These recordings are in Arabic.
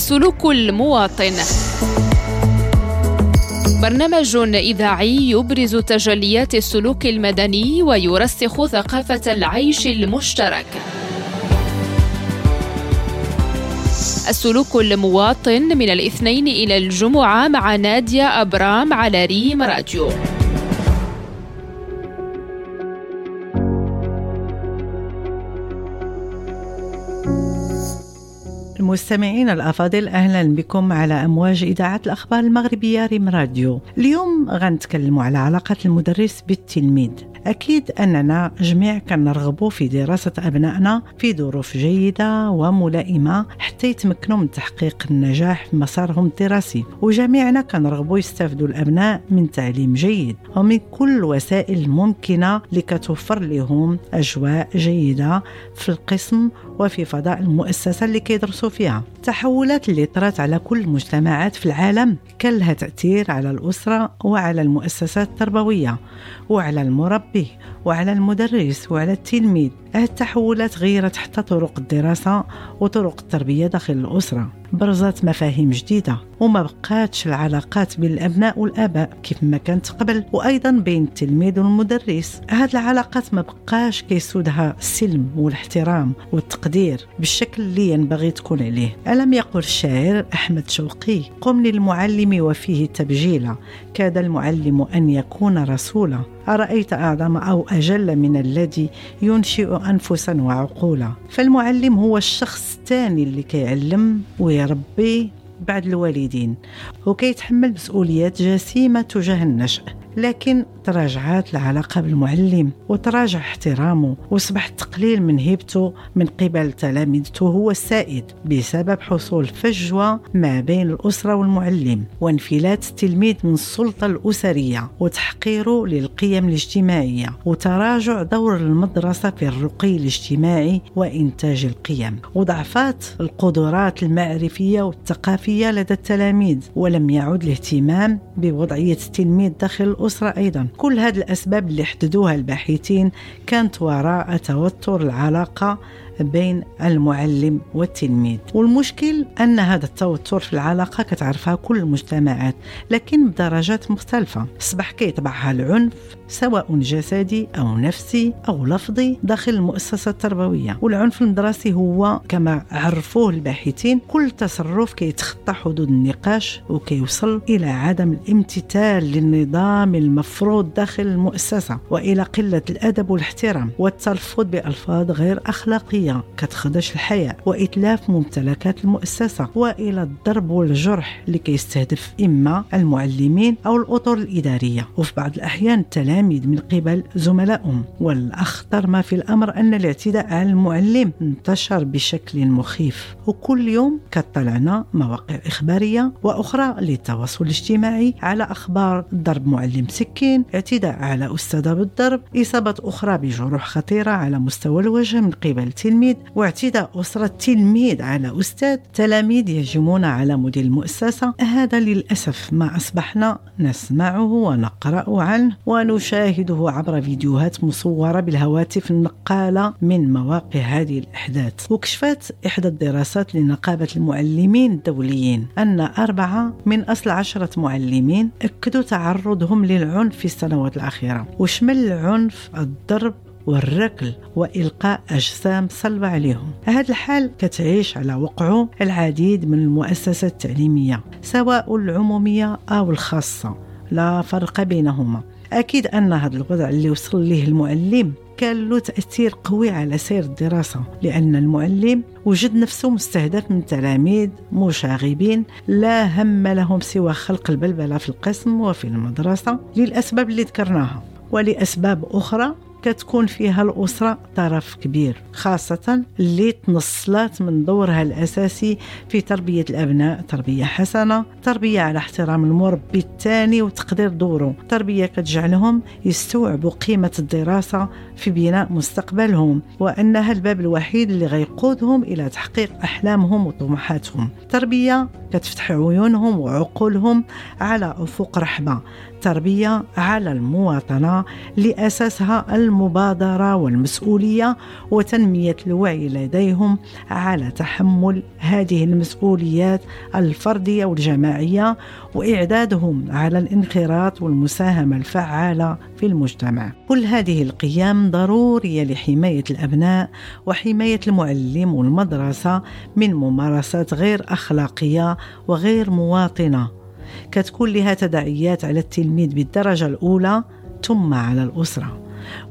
السلوك المواطن برنامج إذاعي يبرز تجليات السلوك المدني ويرسخ ثقافة العيش المشترك. السلوك المواطن من الاثنين إلى الجمعة مع نادية أبرام على ريم راديو. المستمعين الأفاضل أهلا بكم على أمواج إذاعة الأخبار المغربية ريم راديو. اليوم غنتكلموا على علاقة المدرس بالتلميذ. أكيد أننا جميع كنرغبوا في دراسة أبنائنا في ظروف جيدة وملائمة حتى يتمكنوا من تحقيق النجاح في مسارهم الدراسي. وجميعنا كنرغبوا يستافدوا الأبناء من تعليم جيد ومن كل الوسائل الممكنة لكتوفر لهم أجواء جيدة في القسم وفي فضاء المؤسسة اللي كيدرسوا فيها. التحولات اللي طرات على كل المجتمعات في العالم كان لها تأثير على الأسرة وعلى المؤسسات التربوية وعلى المربي وعلى المدرس وعلى التلميذ. التحولات غيرت حتى طرق الدراسة وطرق التربية داخل الأسرة. برزت مفاهيم جديدة وما بقاتش العلاقات بين الأبناء والآباء كيف ما كانت قبل وأيضا بين التلميذ والمدرس. هذه العلاقات ما بقاش كيسودها السلم والاحترام والتقدير بالشكل اللي ينبغي تكون عليه. ألم يقل الشاعر أحمد شوقي قم للمعلم وفيه تبجيلا كاد المعلم أن يكون رسولا. أرأيت أعظم أو أجل من الذي ينشئ أنفسا وعقولا. فالمعلم هو الشخص الثاني اللي كيعلم ويربي بعد الوالدين وكيتحمل مسؤوليات جسيمة تجاه النشأ. لكن تراجعت العلاقة بالمعلم وتراجع احترامه وصبح التقليل من هيبته من قبل تلامذته هو السائد بسبب حصول فجوة ما بين الأسرة والمعلم وانفلات التلميذ من السلطة الأسرية وتحقيره للقيم الاجتماعية وتراجع دور المدرسة في الرقي الاجتماعي وإنتاج القيم. وضعفات القدرات المعرفية والثقافية لدى التلاميذ ولم يعد الاهتمام بوضعية التلميذ داخل الأسرة أيضا. كل هذه الأسباب اللي حددوها الباحثين كانت وراء توتر العلاقة بين المعلم والتلميذ. والمشكل أن هذا التوتر في العلاقة كتعرفها كل المجتمعات لكن بدرجات مختلفة. أصبح كيطبعها العنف سواء جسدي أو نفسي أو لفظي داخل المؤسسة التربوية. والعنف المدرسي هو كما عرفوه الباحثين كل تصرف كيتخطى حدود النقاش وكيوصل إلى عدم الامتثال للنظام المفروض داخل المؤسسة وإلى قلة الأدب والاحترام والتلفظ بألفاظ غير أخلاقية. كتخدش الحياة وإتلاف ممتلكات المؤسسة وإلى الضرب والجرح اللي كيستهدف إما المعلمين أو الأطر الإدارية. وفي بعض الأحيان التلاميذ من قبل زملائهم والأخطر ما في الأمر أن الاعتداء على المعلم انتشر بشكل مخيف. وكل يوم كطلعنا مواقع إخبارية وأخرى للتواصل الاجتماعي على أخبار ضرب معلم سكين اعتداء على أستاذة بالضرب إصابة أخرى بجروح خطيرة على مستوى الوجه من قبل تلميذ واعتداء أسرة تلميذ على أستاذ تلاميذ يهجمون على مدير المؤسسة. هذا للأسف ما أصبحنا نسمعه ونقرأ عنه ونشاهده نشاهده عبر فيديوهات مصورة بالهواتف النقالة من مواقع هذه الأحداث. وكشفت إحدى الدراسات لنقابة المعلمين الدوليين أن أربعة من أصل عشرة معلمين أكدوا تعرضهم للعنف في السنوات الأخيرة. وشمل العنف الضرب والركل وإلقاء أجسام صلبة عليهم. هذا الحال كتعيش على وقعه العديد من المؤسسات التعليمية سواء العمومية أو الخاصة. لا فرق بينهما. أكيد أن هذا الوضع اللي وصل له المعلم كان له تأثير قوي على سير الدراسة لأن المعلم وجد نفسه مستهدف من تلاميذ مشاغبين لا هم لهم سوى خلق البلبلة في القسم وفي المدرسة للأسباب اللي ذكرناها. ولأسباب أخرى كتكون فيها الأسرة طرف كبير خاصة اللي تنصلات من دورها الأساسي في تربية الأبناء تربية حسنة تربية على احترام المربي الثاني وتقدير دوره. تربية كتجعلهم يستوعبوا قيمة الدراسة في بناء مستقبلهم وأنها الباب الوحيد اللي غيقودهم إلى تحقيق أحلامهم وطموحاتهم. تربية كتفتح عيونهم وعقولهم على أفق رحبة تربية على المواطنة لأساسها المبادرة والمسؤولية وتنمية الوعي لديهم على تحمل هذه المسؤوليات الفردية والجماعية وإعدادهم على الانخراط والمساهمة الفعالة في المجتمع. كل هذه القيم ضرورية لحماية الأبناء وحماية المعلم والمدرسة من ممارسات غير أخلاقية وغير مواطنة. كتكون لها تداعيات على التلميذ بالدرجة الأولى ثم على الأسرة.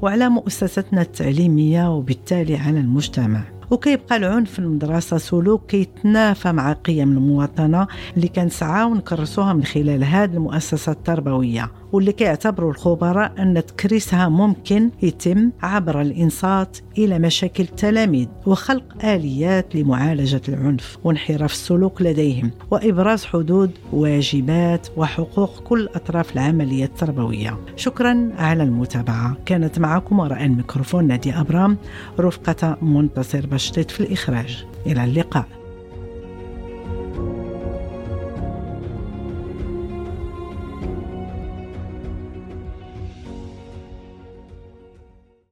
وعلى مؤسستنا التعليمية وبالتالي على المجتمع. وكيبقى العنف في المدرسة سلوك كيتنافى مع قيم المواطنة اللي كنسعاو نكرسوها من خلال هذه المؤسسات التربوية واللي كيعتبروا الخبراء أن تكريسها ممكن يتم عبر الإنصات إلى مشاكل التلاميذ وخلق آليات لمعالجة العنف وانحراف السلوك لديهم وإبراز حدود واجبات وحقوق كل أطراف العملية التربوية. شكرا على المتابعة. كانت معكم وراء الميكروفون نادي أبرام رفقة منتصر بشتيت في الإخراج. إلى اللقاء.